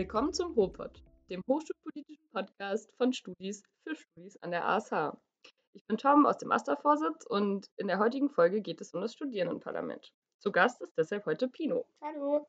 Willkommen zum HOPOD, dem hochschulpolitischen Podcast von Studis für Studis an der ASH. Ich bin Tom aus dem Mastervorsitz und in der heutigen Folge geht es um das Studierendenparlament. Zu Gast ist deshalb heute Pino. Hallo.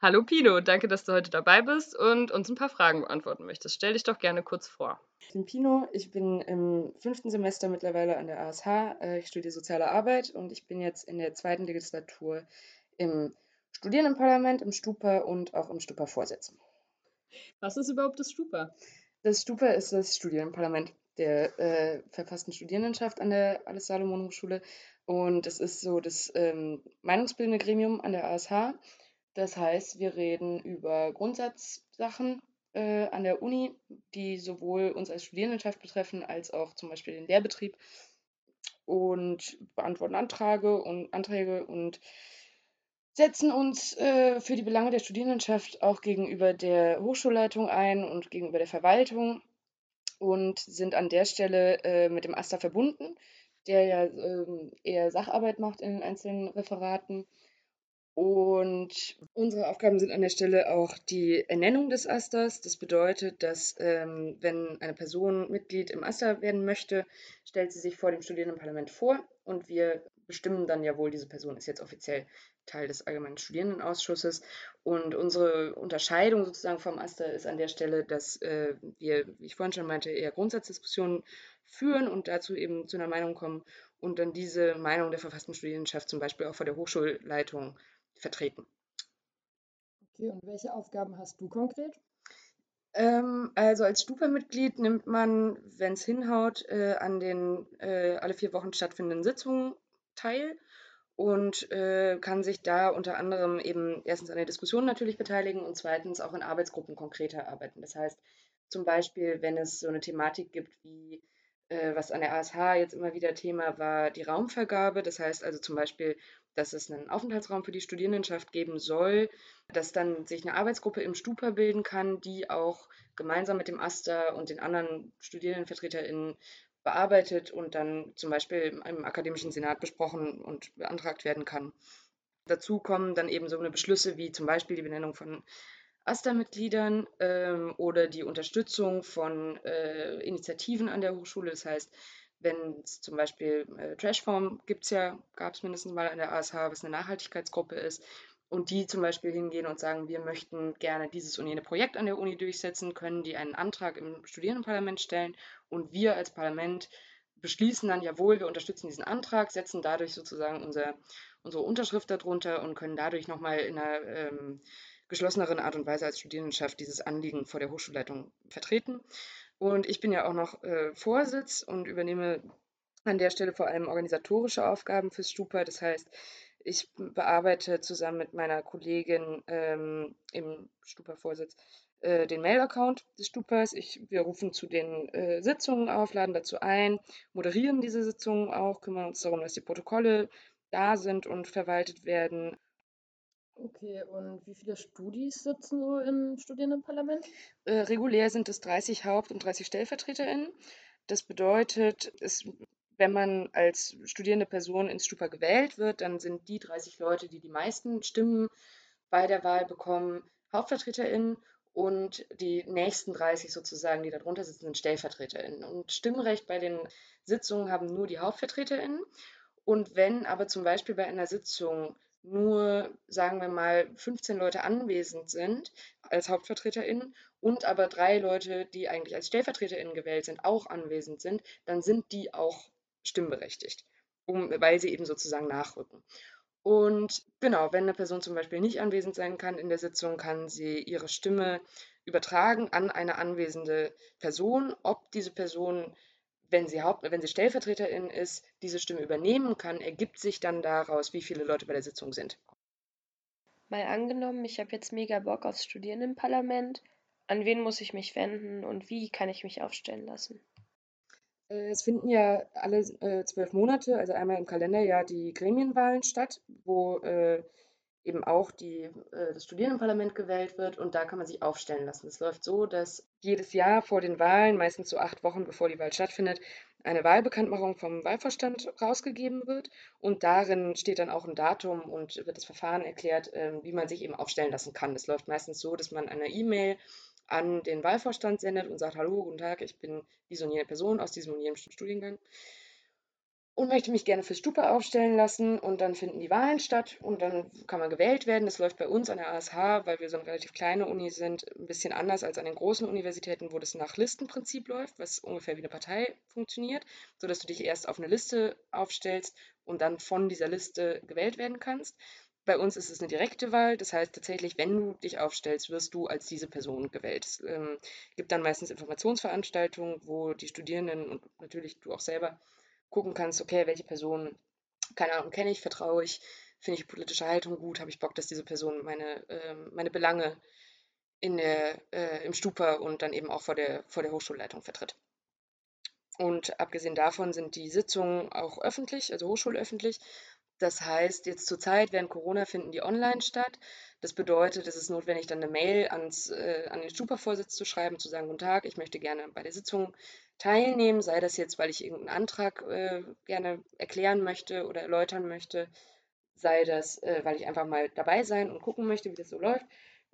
Hallo Pino, danke, dass du heute dabei bist und uns ein paar Fragen beantworten möchtest. Stell dich doch gerne kurz vor. Ich bin Pino, ich bin im fünften Semester mittlerweile an der ASH. Äh, ich studiere soziale Arbeit und ich bin jetzt in der zweiten Legislatur im Studierendenparlament, im Stupa und auch im Stupa-Vorsitz. Was ist überhaupt das Stupa? Das Stupa ist das Studierendenparlament der äh, verfassten Studierendenschaft an der Alice Salomon Hochschule und es ist so das ähm, meinungsbildende Gremium an der ASH das heißt, wir reden über Grundsatzsachen äh, an der Uni, die sowohl uns als Studierendenschaft betreffen, als auch zum Beispiel den Lehrbetrieb. Und beantworten Anträge und Anträge und setzen uns äh, für die Belange der Studierendenschaft auch gegenüber der Hochschulleitung ein und gegenüber der Verwaltung und sind an der Stelle äh, mit dem AStA verbunden, der ja ähm, eher Sacharbeit macht in den einzelnen Referaten und unsere Aufgaben sind an der Stelle auch die Ernennung des Asters. Das bedeutet, dass ähm, wenn eine Person Mitglied im Aster werden möchte, stellt sie sich vor dem Studierendenparlament vor und wir bestimmen dann ja wohl, diese Person ist jetzt offiziell Teil des Allgemeinen Studierendenausschusses. Und unsere Unterscheidung sozusagen vom Aster ist an der Stelle, dass äh, wir, wie ich vorhin schon meinte, eher Grundsatzdiskussionen führen und dazu eben zu einer Meinung kommen und dann diese Meinung der verfassten Studierendenschaft zum Beispiel auch vor der Hochschulleitung vertreten. Okay, und welche Aufgaben hast du konkret? Ähm, also als Stupa-Mitglied nimmt man, wenn es hinhaut, äh, an den äh, alle vier Wochen stattfindenden Sitzungen teil und äh, kann sich da unter anderem eben erstens an der Diskussion natürlich beteiligen und zweitens auch in Arbeitsgruppen konkreter arbeiten. Das heißt zum Beispiel, wenn es so eine Thematik gibt wie äh, was an der ASH jetzt immer wieder Thema war, die Raumvergabe. Das heißt also zum Beispiel, dass es einen Aufenthaltsraum für die Studierendenschaft geben soll, dass dann sich eine Arbeitsgruppe im Stupa bilden kann, die auch gemeinsam mit dem AStA und den anderen StudierendenvertreterInnen bearbeitet und dann zum Beispiel im akademischen Senat besprochen und beantragt werden kann. Dazu kommen dann eben so eine Beschlüsse wie zum Beispiel die Benennung von AStA-Mitgliedern ähm, oder die Unterstützung von äh, Initiativen an der Hochschule. Das heißt, wenn es zum Beispiel äh, Trashform gibt es ja, gab es mindestens mal an der ASH, was eine Nachhaltigkeitsgruppe ist, und die zum Beispiel hingehen und sagen, wir möchten gerne dieses und jene Projekt an der Uni durchsetzen, können die einen Antrag im Studierendenparlament stellen und wir als Parlament beschließen dann, jawohl, wir unterstützen diesen Antrag, setzen dadurch sozusagen unser, unsere Unterschrift darunter und können dadurch nochmal in einer ähm, geschlosseneren Art und Weise als Studierendenschaft dieses Anliegen vor der Hochschulleitung vertreten. Und ich bin ja auch noch äh, Vorsitz und übernehme an der Stelle vor allem organisatorische Aufgaben fürs Stupa. Das heißt, ich bearbeite zusammen mit meiner Kollegin ähm, im Stupa-Vorsitz äh, den Mail-Account des Stupas. Ich, wir rufen zu den äh, Sitzungen auf, laden dazu ein, moderieren diese Sitzungen auch, kümmern uns darum, dass die Protokolle da sind und verwaltet werden Okay, und wie viele Studis sitzen so im Studierendenparlament? Äh, regulär sind es 30 Haupt- und 30 StellvertreterInnen. Das bedeutet, es, wenn man als studierende Person ins Stupa gewählt wird, dann sind die 30 Leute, die die meisten Stimmen bei der Wahl bekommen, HauptvertreterInnen und die nächsten 30 sozusagen, die darunter sitzen, sind StellvertreterInnen. Und Stimmrecht bei den Sitzungen haben nur die HauptvertreterInnen. Und wenn aber zum Beispiel bei einer Sitzung nur, sagen wir mal, 15 Leute anwesend sind als HauptvertreterInnen und aber drei Leute, die eigentlich als StellvertreterInnen gewählt sind, auch anwesend sind, dann sind die auch stimmberechtigt, um, weil sie eben sozusagen nachrücken. Und genau, wenn eine Person zum Beispiel nicht anwesend sein kann in der Sitzung, kann sie ihre Stimme übertragen an eine anwesende Person. Ob diese Person wenn sie, Haupt wenn sie Stellvertreterin ist, diese Stimme übernehmen kann, ergibt sich dann daraus, wie viele Leute bei der Sitzung sind. Mal angenommen, ich habe jetzt mega Bock aufs Studieren im Parlament. An wen muss ich mich wenden und wie kann ich mich aufstellen lassen? Äh, es finden ja alle äh, zwölf Monate, also einmal im Kalenderjahr, die Gremienwahlen statt, wo äh, eben auch die, äh, das Studierendenparlament gewählt wird und da kann man sich aufstellen lassen. Es läuft so, dass jedes Jahr vor den Wahlen, meistens so acht Wochen bevor die Wahl stattfindet, eine Wahlbekanntmachung vom Wahlvorstand rausgegeben wird und darin steht dann auch ein Datum und wird das Verfahren erklärt, ähm, wie man sich eben aufstellen lassen kann. Das läuft meistens so, dass man eine E-Mail an den Wahlvorstand sendet und sagt, hallo, guten Tag, ich bin diese und jene Person aus diesem und jenem Studiengang und möchte mich gerne fürs Stupa aufstellen lassen und dann finden die Wahlen statt und dann kann man gewählt werden. Das läuft bei uns an der ASH, weil wir so eine relativ kleine Uni sind, ein bisschen anders als an den großen Universitäten, wo das nach Listenprinzip läuft, was ungefähr wie eine Partei funktioniert, sodass du dich erst auf eine Liste aufstellst und dann von dieser Liste gewählt werden kannst. Bei uns ist es eine direkte Wahl, das heißt tatsächlich, wenn du dich aufstellst, wirst du als diese Person gewählt. Es ähm, gibt dann meistens Informationsveranstaltungen, wo die Studierenden und natürlich du auch selber gucken kannst, okay, welche Person, keine Ahnung, kenne ich, vertraue ich, finde ich politische Haltung gut, habe ich Bock, dass diese Person meine, äh, meine Belange in der, äh, im Stupa und dann eben auch vor der, vor der Hochschulleitung vertritt. Und abgesehen davon sind die Sitzungen auch öffentlich, also hochschulöffentlich. Das heißt, jetzt zur Zeit während Corona finden die online statt. Das bedeutet, es ist notwendig, dann eine Mail ans, äh, an den Stupa-Vorsitz zu schreiben, zu sagen, guten Tag, ich möchte gerne bei der Sitzung teilnehmen, sei das jetzt, weil ich irgendeinen Antrag äh, gerne erklären möchte oder erläutern möchte, sei das, äh, weil ich einfach mal dabei sein und gucken möchte, wie das so läuft.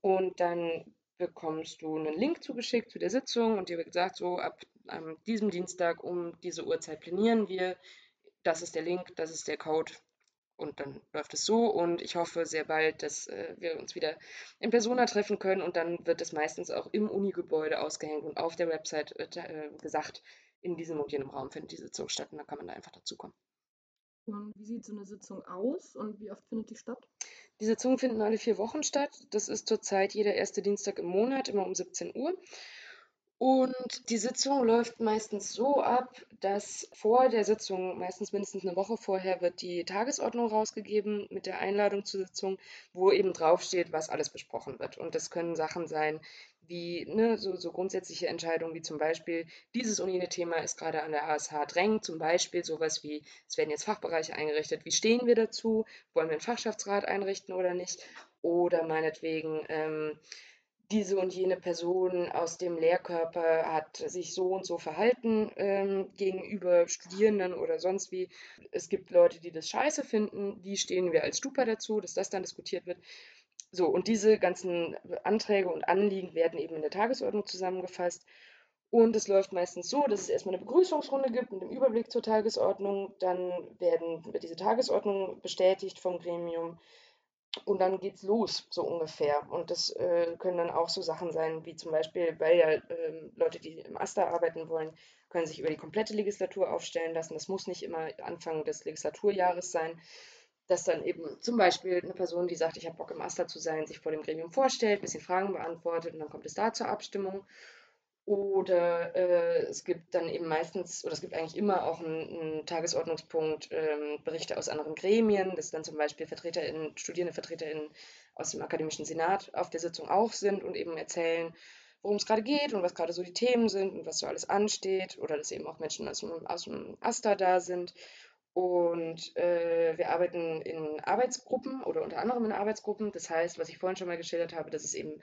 Und dann bekommst du einen Link zugeschickt zu der Sitzung und dir wird gesagt, so ab ähm, diesem Dienstag um diese Uhrzeit planieren wir. Das ist der Link, das ist der Code, und dann läuft es so und ich hoffe sehr bald, dass äh, wir uns wieder in Persona treffen können und dann wird es meistens auch im Unigebäude ausgehängt und auf der Website äh, gesagt, in diesem und jenem Raum findet die Sitzung statt und dann kann man da einfach dazukommen. Und wie sieht so eine Sitzung aus und wie oft findet die statt? Die Sitzungen finden alle vier Wochen statt. Das ist zurzeit jeder erste Dienstag im Monat, immer um 17 Uhr. Und die Sitzung läuft meistens so ab, dass vor der Sitzung, meistens mindestens eine Woche vorher, wird die Tagesordnung rausgegeben mit der Einladung zur Sitzung, wo eben draufsteht, was alles besprochen wird. Und das können Sachen sein wie ne, so, so grundsätzliche Entscheidungen, wie zum Beispiel, dieses und jene Thema ist gerade an der ASH drängend, zum Beispiel sowas wie, es werden jetzt Fachbereiche eingerichtet, wie stehen wir dazu, wollen wir einen Fachschaftsrat einrichten oder nicht? Oder meinetwegen, ähm, diese und jene Person aus dem Lehrkörper hat sich so und so verhalten ähm, gegenüber Studierenden oder sonst wie. Es gibt Leute, die das scheiße finden. Wie stehen wir als Stupa dazu, dass das dann diskutiert wird? So, und diese ganzen Anträge und Anliegen werden eben in der Tagesordnung zusammengefasst. Und es läuft meistens so, dass es erstmal eine Begrüßungsrunde gibt mit dem Überblick zur Tagesordnung. Dann werden, diese Tagesordnung bestätigt vom Gremium. Und dann geht's los, so ungefähr. Und das äh, können dann auch so Sachen sein, wie zum Beispiel, weil ja äh, Leute, die im AStA arbeiten wollen, können sich über die komplette Legislatur aufstellen lassen. Das muss nicht immer Anfang des Legislaturjahres sein. Dass dann eben zum Beispiel eine Person, die sagt, ich habe Bock im AStA zu sein, sich vor dem Gremium vorstellt, ein bisschen Fragen beantwortet und dann kommt es da zur Abstimmung. Oder äh, es gibt dann eben meistens, oder es gibt eigentlich immer auch einen, einen Tagesordnungspunkt, ähm, Berichte aus anderen Gremien, dass dann zum Beispiel VertreterInnen, StudierendevertreterInnen aus dem Akademischen Senat auf der Sitzung auch sind und eben erzählen, worum es gerade geht und was gerade so die Themen sind und was so alles ansteht. Oder dass eben auch Menschen aus dem, aus dem AStA da sind. Und äh, wir arbeiten in Arbeitsgruppen oder unter anderem in Arbeitsgruppen. Das heißt, was ich vorhin schon mal geschildert habe, dass es eben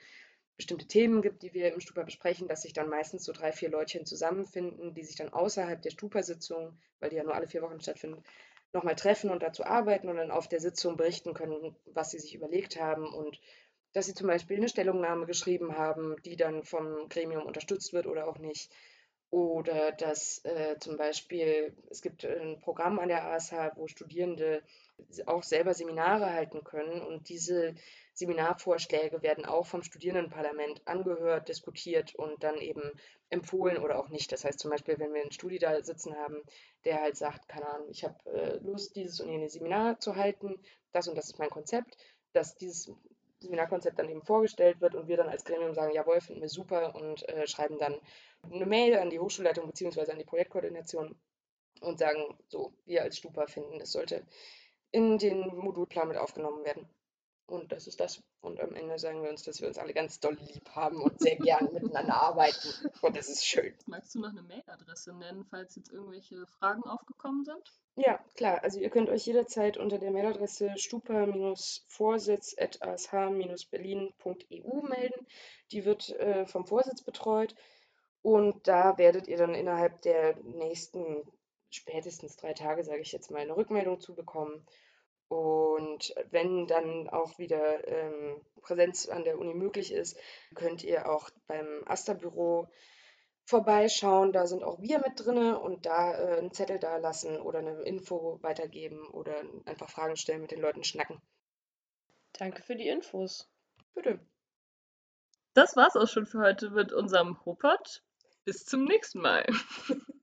bestimmte Themen gibt, die wir im Stupa besprechen, dass sich dann meistens so drei, vier Leutchen zusammenfinden, die sich dann außerhalb der Stupa-Sitzung, weil die ja nur alle vier Wochen stattfinden, nochmal treffen und dazu arbeiten und dann auf der Sitzung berichten können, was sie sich überlegt haben und dass sie zum Beispiel eine Stellungnahme geschrieben haben, die dann vom Gremium unterstützt wird oder auch nicht. Oder dass äh, zum Beispiel, es gibt ein Programm an der ASH, wo Studierende auch selber Seminare halten können und diese Seminarvorschläge werden auch vom Studierendenparlament angehört, diskutiert und dann eben empfohlen oder auch nicht. Das heißt zum Beispiel, wenn wir einen Studi da sitzen haben, der halt sagt, keine Ahnung, ich habe äh, Lust, dieses und jenes Seminar zu halten, das und das ist mein Konzept, dass dieses Seminarkonzept dann eben vorgestellt wird und wir dann als Gremium sagen, jawohl, finden wir super und äh, schreiben dann eine Mail an die Hochschulleitung bzw. an die Projektkoordination und sagen, so, wir als Stupa finden, das sollte in den Modulplan mit aufgenommen werden. Und das ist das. Und am Ende sagen wir uns, dass wir uns alle ganz doll lieb haben und sehr gern miteinander arbeiten. Und das ist schön. Magst du noch eine Mailadresse nennen, falls jetzt irgendwelche Fragen aufgekommen sind? Ja, klar. Also ihr könnt euch jederzeit unter der Mailadresse stupa-vorsitz.ash-berlin.eu melden. Die wird äh, vom Vorsitz betreut. Und da werdet ihr dann innerhalb der nächsten spätestens drei Tage, sage ich jetzt mal, eine Rückmeldung zu bekommen. Und wenn dann auch wieder ähm, Präsenz an der Uni möglich ist, könnt ihr auch beim Asta-Büro vorbeischauen. Da sind auch wir mit drin und da äh, einen Zettel da lassen oder eine Info weitergeben oder einfach Fragen stellen, mit den Leuten schnacken. Danke für die Infos. Bitte. Das war's auch schon für heute mit unserem Hopot. Bis zum nächsten Mal.